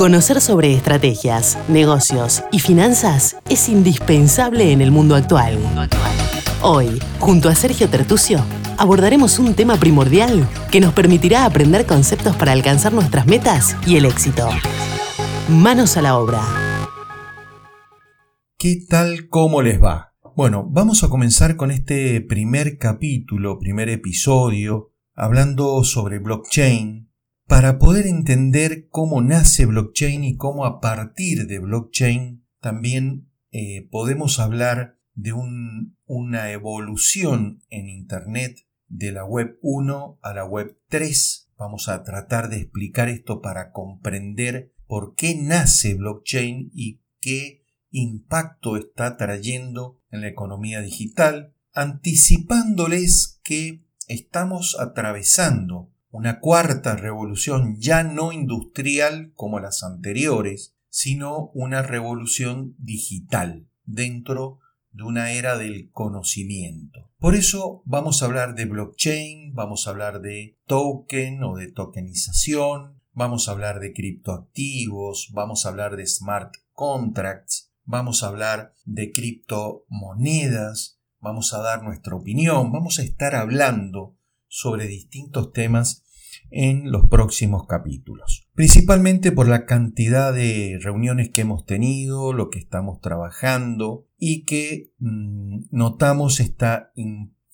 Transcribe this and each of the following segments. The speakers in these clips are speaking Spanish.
Conocer sobre estrategias, negocios y finanzas es indispensable en el mundo actual. Hoy, junto a Sergio Tertucio, abordaremos un tema primordial que nos permitirá aprender conceptos para alcanzar nuestras metas y el éxito. Manos a la obra. ¿Qué tal? ¿Cómo les va? Bueno, vamos a comenzar con este primer capítulo, primer episodio, hablando sobre blockchain, para poder entender cómo nace blockchain y cómo a partir de blockchain también eh, podemos hablar de una evolución en Internet de la web 1 a la web 3. Vamos a tratar de explicar esto para comprender por qué nace blockchain y qué impacto está trayendo en la economía digital, anticipándoles que estamos atravesando una cuarta revolución ya no industrial como las anteriores, sino una revolución digital dentro de una era del conocimiento. Por eso vamos a hablar de blockchain, vamos a hablar de token o de tokenización, vamos a hablar de criptoactivos, vamos a hablar de smart contracts, vamos a hablar de criptomonedas, vamos a dar nuestra opinión, vamos a estar hablando sobre distintos temas en los próximos capítulos. Principalmente por la cantidad de reuniones que hemos tenido, lo que estamos trabajando y que mm, notamos esta,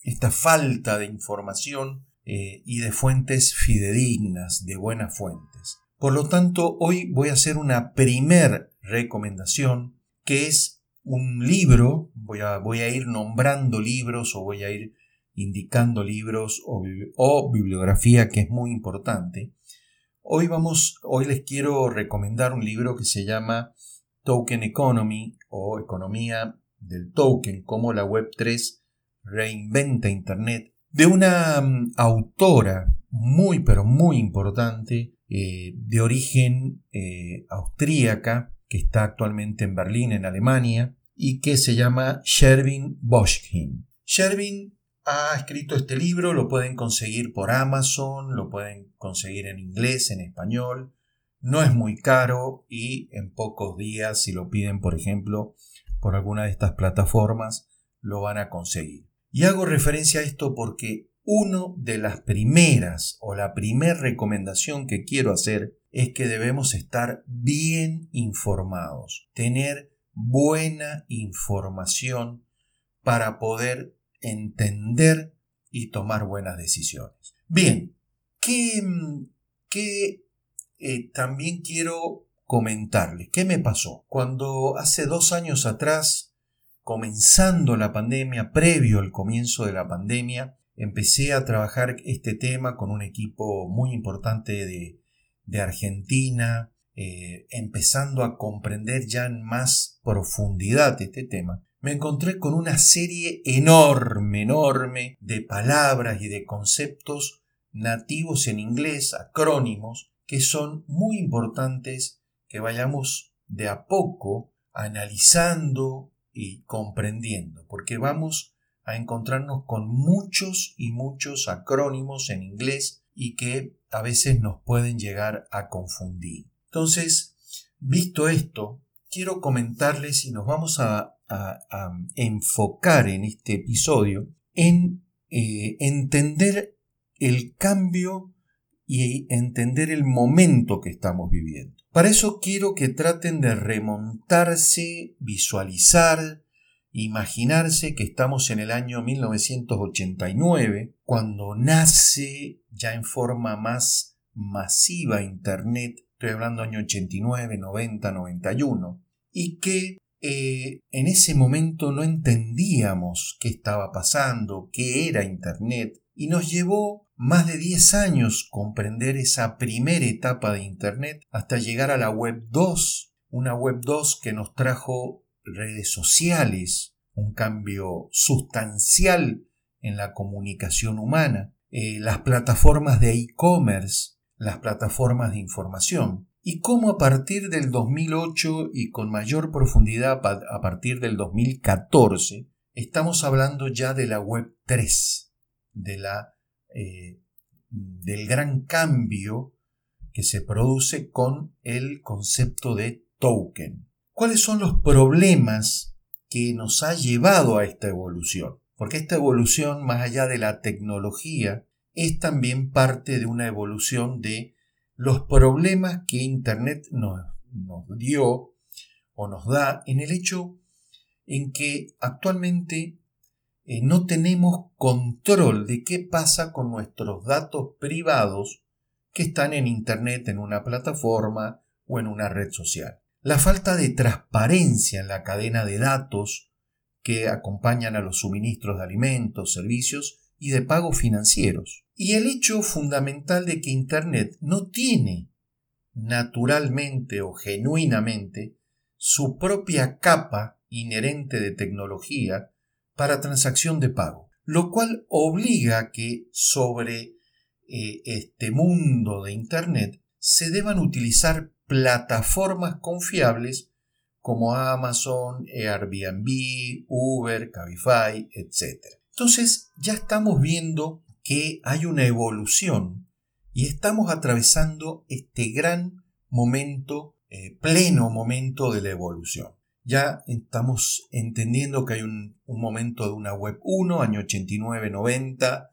esta, falta de información eh, y de fuentes fidedignas, de buenas fuentes. Por lo tanto, hoy voy a hacer una primer recomendación que es un libro, voy a, voy a ir nombrando libros o voy a ir indicando libros o, bibliografía que es muy importante. Hoy vamos, hoy les quiero recomendar un libro que se llama Token Economy o Economía del Token, como la Web3 reinventa Internet, de una mm, autora muy pero muy importante eh, de origen eh, austríaca que está actualmente en Berlín, en Alemania, y que se llama Shervin Boschkin. Shervin ha escrito este libro, lo pueden conseguir por Amazon, lo pueden conseguir en inglés, en español, no es muy caro y en pocos días, si lo piden, por ejemplo, por alguna de estas plataformas, lo van a conseguir. Y hago referencia a esto porque una de las primeras o la primera recomendación que quiero hacer es que debemos estar bien informados, tener buena información para poder entender y tomar buenas decisiones. Bien, ¿qué, eh, también quiero comentarles? ¿Qué me pasó? Cuando hace dos años atrás, comenzando la pandemia, previo al comienzo de la pandemia, empecé a trabajar este tema con un equipo muy importante de, Argentina, eh, empezando a comprender ya en más profundidad este tema me encontré con una serie enorme, enorme de palabras y de conceptos nativos en inglés, acrónimos, que son muy importantes que vayamos de a poco analizando y comprendiendo, porque vamos a encontrarnos con muchos y muchos acrónimos en inglés y que a veces nos pueden llegar a confundir. Entonces, visto esto, quiero comentarles y nos vamos a a, enfocar en este episodio en eh, entender el cambio y entender el momento que estamos viviendo. Para eso quiero que traten de remontarse, visualizar, imaginarse que estamos en el año 1989, cuando nace ya en forma más masiva Internet, estoy hablando año 89, 90, 91, y que eh, en ese momento no entendíamos qué estaba pasando, qué era Internet, y nos llevó más de 10 años comprender esa primera etapa de Internet hasta llegar a la Web 2, una Web 2 que nos trajo redes sociales, un cambio sustancial en la comunicación humana, eh, las plataformas de e-commerce, las plataformas de información y cómo a partir del 2008 y con mayor profundidad a partir del 2014, estamos hablando ya de la Web 3, de la, eh, del gran cambio que se produce con el concepto de token. ¿Cuáles son los problemas que nos ha llevado a esta evolución? Porque esta evolución, más allá de la tecnología, es también parte de una evolución de los problemas que Internet nos, dio o nos da en el hecho en que actualmente eh, no tenemos control de qué pasa con nuestros datos privados que están en Internet, en una plataforma o en una red social. La falta de transparencia en la cadena de datos que acompañan a los suministros de alimentos, servicios y de pagos financieros. Y el hecho fundamental de que Internet no tiene naturalmente o genuinamente su propia capa inherente de tecnología para transacción de pago, lo cual obliga a que sobre eh, este mundo de Internet se deban utilizar plataformas confiables como Amazon, Airbnb, Uber, Cabify, etc. Entonces ya estamos viendo que hay una evolución y estamos atravesando este gran momento, eh, pleno momento de la evolución. Ya estamos entendiendo que hay un, momento de una web 1, año 89-90,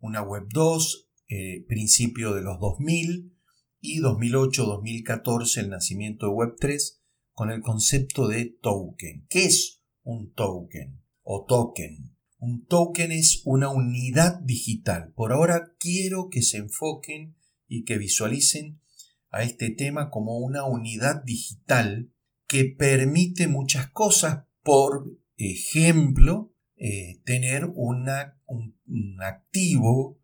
una web 2, eh, principio de los 2000 y 2008-2014 el nacimiento de web 3 con el concepto de token. ¿Qué es un token o token? Un token es una unidad digital. Por ahora quiero que se enfoquen y que visualicen a este tema como una unidad digital que permite muchas cosas. Por ejemplo, eh, tener un, activo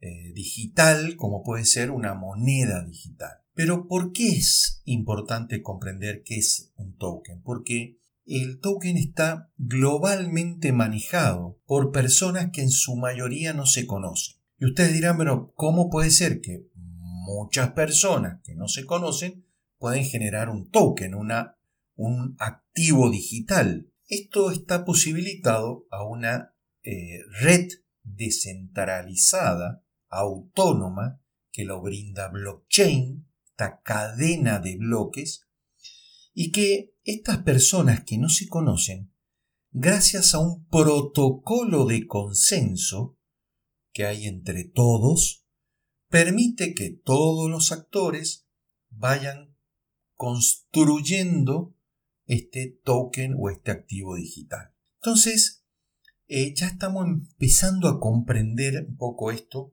eh, digital como puede ser una moneda digital. Pero ¿por qué es importante comprender qué es un token? Porque el token está globalmente manejado por personas que en su mayoría no se conocen. Y ustedes dirán, pero ¿cómo puede ser que muchas personas que no se conocen pueden generar un token, un activo digital? Esto está posibilitado a una eh, red descentralizada, autónoma, que lo brinda blockchain, esta cadena de bloques, y que estas personas que no se conocen, gracias a un protocolo de consenso que hay entre todos, permite que todos los actores vayan construyendo este token o este activo digital. Entonces, eh, ya estamos empezando a comprender un poco esto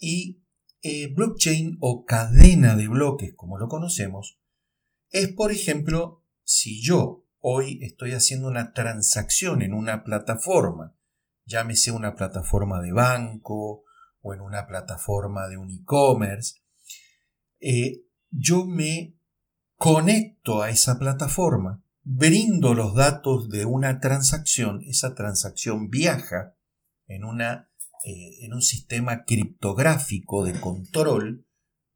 y eh, blockchain o cadena de bloques, como lo conocemos, es, por ejemplo, si yo hoy estoy haciendo una transacción en una plataforma, llámese una plataforma de banco o en una plataforma de un e-commerce, eh, yo me conecto a esa plataforma, brindo los datos de una transacción, esa transacción viaja en, una, eh, en un sistema criptográfico de control,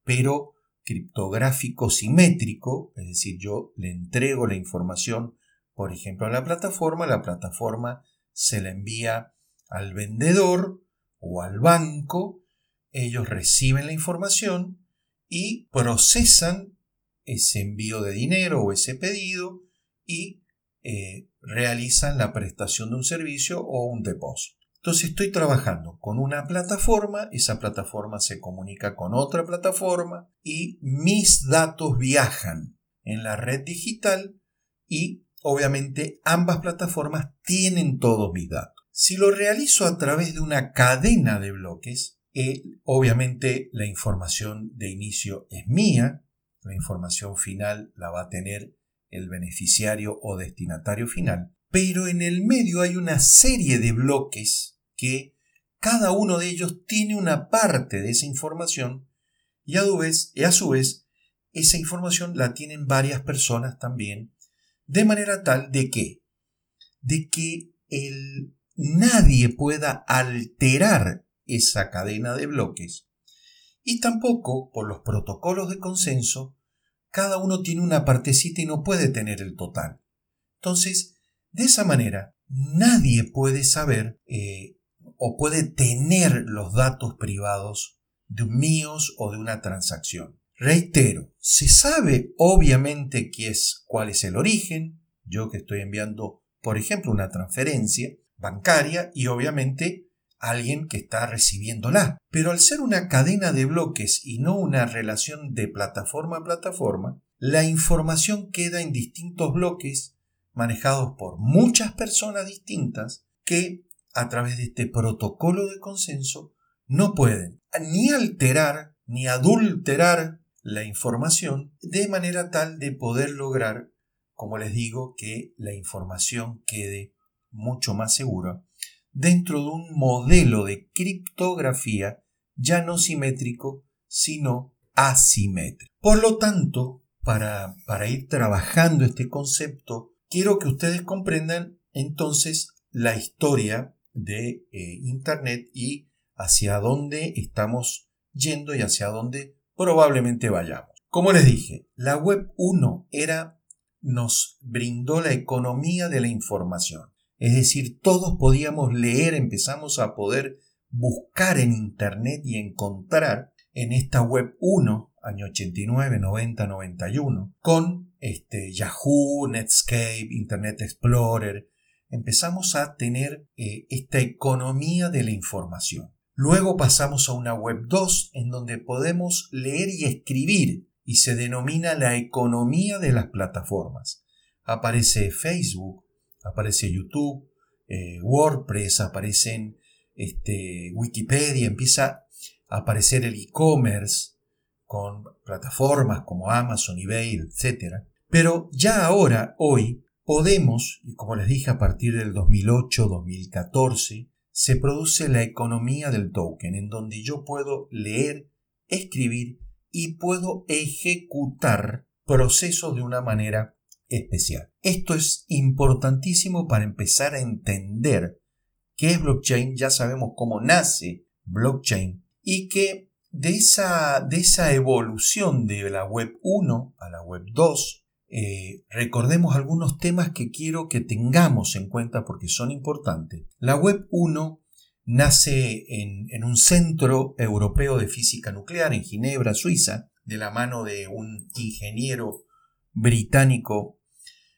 pero criptográfico simétrico, es decir, yo le entrego la información, por ejemplo, a la plataforma, la plataforma se la envía al vendedor o al banco, ellos reciben la información y procesan ese envío de dinero o ese pedido y eh, realizan la prestación de un servicio o un depósito. Entonces estoy trabajando con una plataforma, esa plataforma se comunica con otra plataforma y mis datos viajan en la red digital y obviamente ambas plataformas tienen todos mis datos. Si lo realizo a través de una cadena de bloques, obviamente la información de inicio es mía, la información final la va a tener el beneficiario o destinatario final, pero en el medio hay una serie de bloques que cada uno de ellos tiene una parte de esa información y a, y a su vez esa información la tienen varias personas también, de manera tal de que, de que el, nadie pueda alterar esa cadena de bloques y tampoco por los protocolos de consenso cada uno tiene una partecita y no puede tener el total. Entonces, de esa manera, nadie puede saber eh, o puede tener los datos privados de míos o de una transacción. Reitero, se sabe obviamente qué es, cuál es el origen, yo que estoy enviando, por ejemplo, una transferencia bancaria y obviamente alguien que está recibiéndola. Pero al ser una cadena de bloques y no una relación de plataforma a plataforma, la información queda en distintos bloques manejados por muchas personas distintas que a través de este protocolo de consenso no pueden ni alterar ni adulterar la información de manera tal de poder lograr, como les digo, que la información quede mucho más segura dentro de un modelo de criptografía ya no simétrico, sino asimétrico. Por lo tanto, para, para ir trabajando este concepto, quiero que ustedes comprendan entonces la historia de eh, Internet y hacia dónde estamos yendo y hacia dónde probablemente vayamos. Como les dije, la Web 1 era, nos brindó la economía de la información. Es decir, todos podíamos leer, empezamos a poder buscar en Internet y encontrar en esta Web 1, año 89, 90, 91, con este, Yahoo, Netscape, Internet Explorer, empezamos a tener eh, esta economía de la información. Luego pasamos a una web 2 en donde podemos leer y escribir y se denomina la economía de las plataformas. Aparece Facebook, aparece YouTube, eh, WordPress, aparecen este, Wikipedia, empieza a aparecer el e-commerce con plataformas como Amazon, eBay, etc. Pero ya ahora, hoy, podemos, y como les dije a partir del 2008-2014, se produce la economía del token, en donde yo puedo leer, escribir y puedo ejecutar procesos de una manera especial. Esto es importantísimo para empezar a entender qué es blockchain, ya sabemos cómo nace blockchain y que de esa, de esa evolución de la web 1 a la web 2, eh, recordemos algunos temas que quiero que tengamos en cuenta porque son importantes. La web 1 nace en, un centro europeo de física nuclear en Ginebra, Suiza, de la mano de un ingeniero británico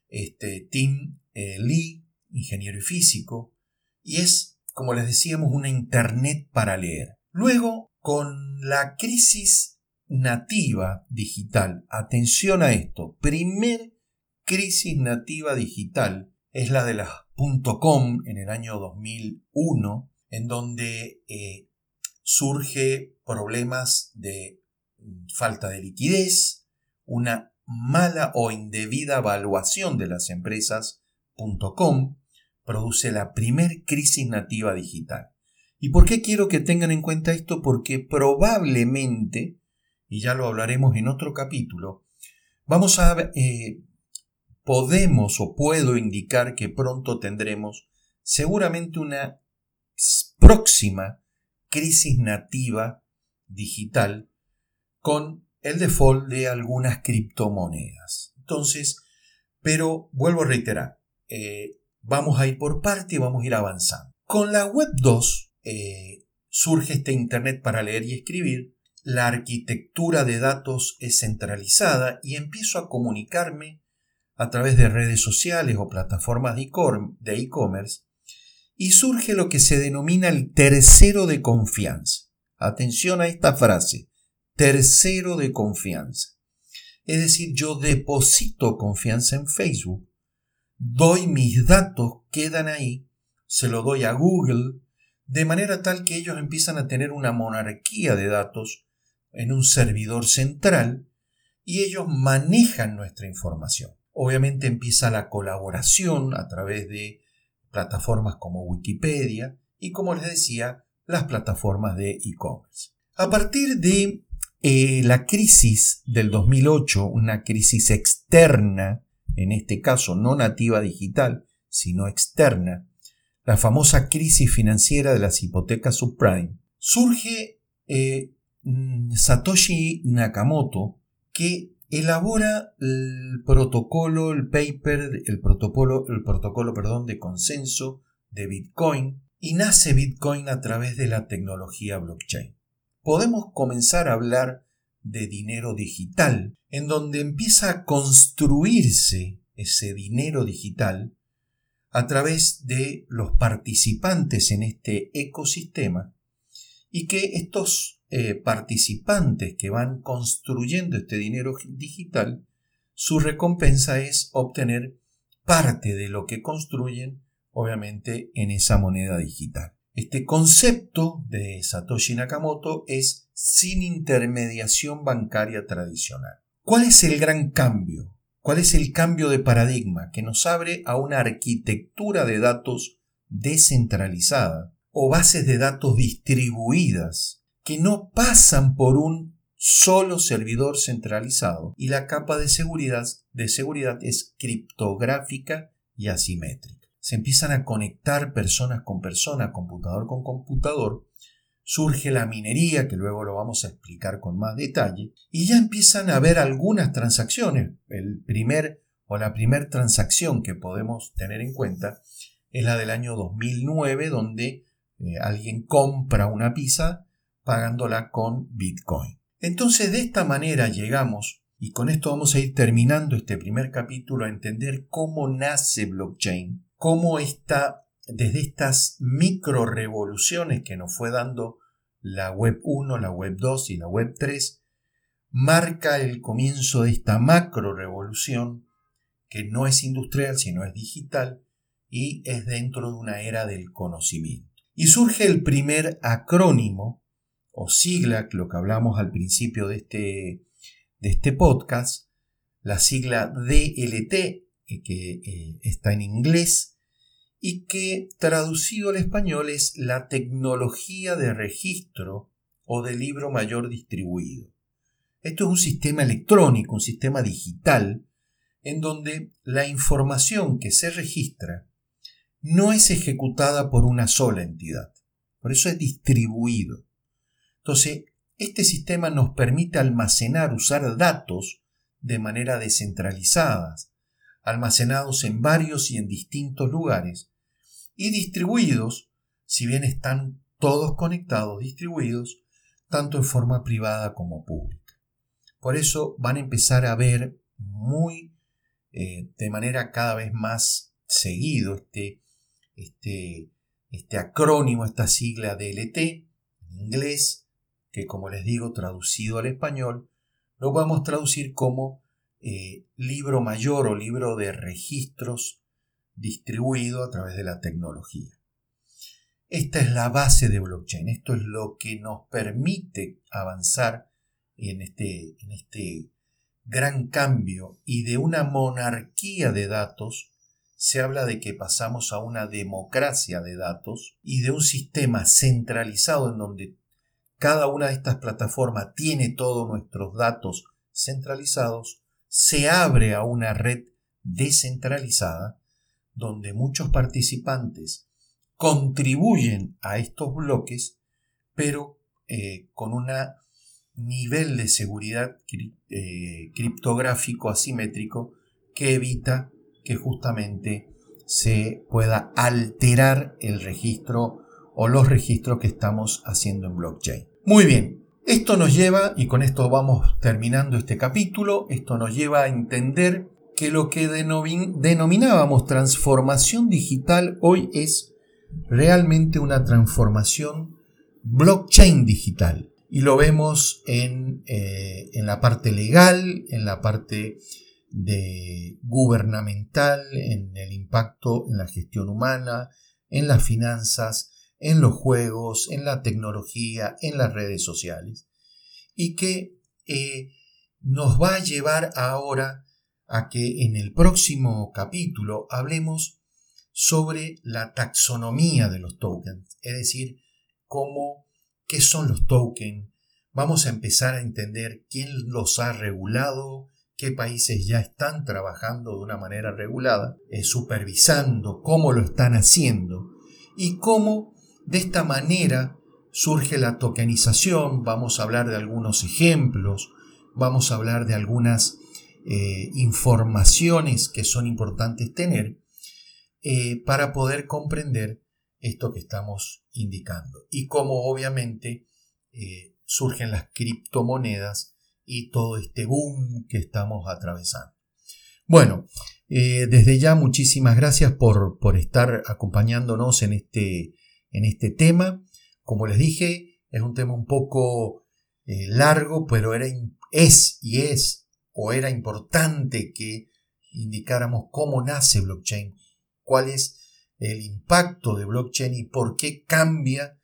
este, Tim eh, Lee, ingeniero y físico, y es, como les decíamos, una Internet para leer. Luego, con la crisis nativa digital, atención a esto, primer crisis nativa digital es la de las .com en el año 2001, en donde eh, surge problemas de mm, falta de liquidez, una mala o indebida evaluación de las empresas.com produce la primer crisis nativa digital. ¿Y por qué quiero que tengan en cuenta esto? Porque probablemente, y ya lo hablaremos en otro capítulo, vamos a eh, podemos o puedo indicar que pronto tendremos seguramente una próxima crisis nativa digital con el default de algunas criptomonedas. Entonces, pero vuelvo a reiterar, eh, vamos a ir por parte y vamos a ir avanzando. Con la Web 2 eh, surge este Internet para leer y escribir, la arquitectura de datos es centralizada y empiezo a comunicarme a través de redes sociales o plataformas de e-commerce y surge lo que se denomina el tercero de confianza. Atención a esta frase tercero de confianza. Es decir, yo deposito confianza en Facebook, doy mis datos, quedan ahí, se lo doy a Google, de manera tal que ellos empiezan a tener una monarquía de datos en un servidor central y ellos manejan nuestra información. Obviamente empieza la colaboración a través de plataformas como Wikipedia y como les decía, las plataformas de e-commerce. A partir de eh, la crisis del 2008, una crisis externa, en este caso no nativa digital, sino externa, la famosa crisis financiera de las hipotecas subprime, surge eh, Satoshi Nakamoto que elabora el protocolo, el paper, el protocolo, el protocolo perdón, de consenso de Bitcoin y nace Bitcoin a través de la tecnología blockchain. Podemos comenzar a hablar de dinero digital, en donde empieza a construirse ese dinero digital a través de los participantes en este ecosistema y que estos eh, participantes que van construyendo este dinero digital, su recompensa es obtener parte de lo que construyen, obviamente, en esa moneda digital. Este concepto de Satoshi Nakamoto es sin intermediación bancaria tradicional. ¿Cuál es el gran cambio? ¿Cuál es el cambio de paradigma que nos abre a una arquitectura de datos descentralizada o bases de datos distribuidas que no pasan por un solo servidor centralizado y la capa de seguridad, de seguridad es criptográfica y asimétrica? Se empiezan a conectar personas con personas, computador con computador, surge la minería, que luego lo vamos a explicar con más detalle, y ya empiezan a haber algunas transacciones. El primer o la primera transacción que podemos tener en cuenta es la del año 2009, donde eh, alguien compra una pizza pagándola con Bitcoin. Entonces, de esta manera llegamos, y con esto vamos a ir terminando este primer capítulo, a entender cómo nace blockchain, cómo está desde estas micro revoluciones que nos fue dando la web 1, la web 2 y la web 3, marca el comienzo de esta macro revolución que no es industrial sino es digital y es dentro de una era del conocimiento. Y surge el primer acrónimo o sigla, lo que hablamos al principio de este, de este podcast, la sigla DLT, eh, que eh, está en inglés y que traducido al español es la tecnología de registro o de libro mayor distribuido. Esto es un sistema electrónico, un sistema digital, en donde la información que se registra no es ejecutada por una sola entidad, por eso es distribuido. Entonces, este sistema nos permite almacenar, usar datos de manera descentralizada, almacenados en varios y en distintos lugares, y distribuidos, si bien están todos conectados, distribuidos, tanto en forma privada como pública. Por eso van a empezar a ver muy, eh, de manera cada vez más seguido este, este, este acrónimo, esta sigla DLT, en inglés, que como les digo, traducido al español, lo podemos traducir como eh, libro mayor o libro de registros distribuido a través de la tecnología. Esta es la base de blockchain, esto es lo que nos permite avanzar en este, en este gran cambio y de una monarquía de datos se habla de que pasamos a una democracia de datos y de un sistema centralizado en donde cada una de estas plataformas tiene todos nuestros datos centralizados, se abre a una red descentralizada donde muchos participantes contribuyen a estos bloques, pero eh, con un nivel de seguridad eh, criptográfico asimétrico que evita que justamente se pueda alterar el registro o los registros que estamos haciendo en blockchain. Muy bien, esto nos lleva, y con esto vamos terminando este capítulo, esto nos lleva a entender que lo que denominábamos transformación digital hoy es realmente una transformación blockchain digital. Y lo vemos en, eh, en la parte legal, en la parte de gubernamental, en el impacto en la gestión humana, en las finanzas, en los juegos, en la tecnología, en las redes sociales. Y que eh, nos va a llevar ahora a que en el próximo capítulo hablemos sobre la taxonomía de los tokens, es decir, cómo, qué son los tokens. Vamos a empezar a entender quién los ha regulado, qué países ya están trabajando de una manera regulada, eh, supervisando cómo lo están haciendo y cómo de esta manera surge la tokenización. Vamos a hablar de algunos ejemplos, vamos a hablar de algunas eh, informaciones que son importantes tener eh, para poder comprender esto que estamos indicando y cómo obviamente eh, surgen las criptomonedas y todo este boom que estamos atravesando. Bueno, desde ya muchísimas gracias por, por estar acompañándonos en este, en este tema. Como les dije, es un tema un poco eh, largo, pero era, es y es o era importante que indicáramos cómo nace blockchain, cuál es el impacto de blockchain y por qué cambia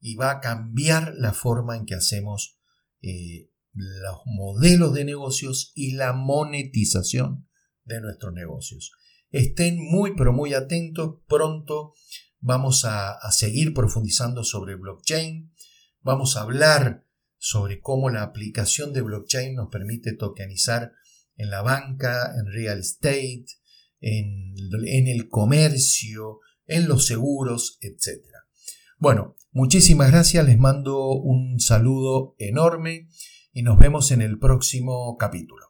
y va a cambiar la forma en que hacemos eh, los modelos de negocios y la monetización de nuestros negocios. Estén muy pero muy atentos, pronto vamos a, seguir profundizando sobre blockchain, vamos a hablar sobre cómo la aplicación de blockchain nos permite tokenizar en la banca, en real estate, en, el comercio, en los seguros, etc. Bueno, muchísimas gracias, les mando un saludo enorme y nos vemos en el próximo capítulo.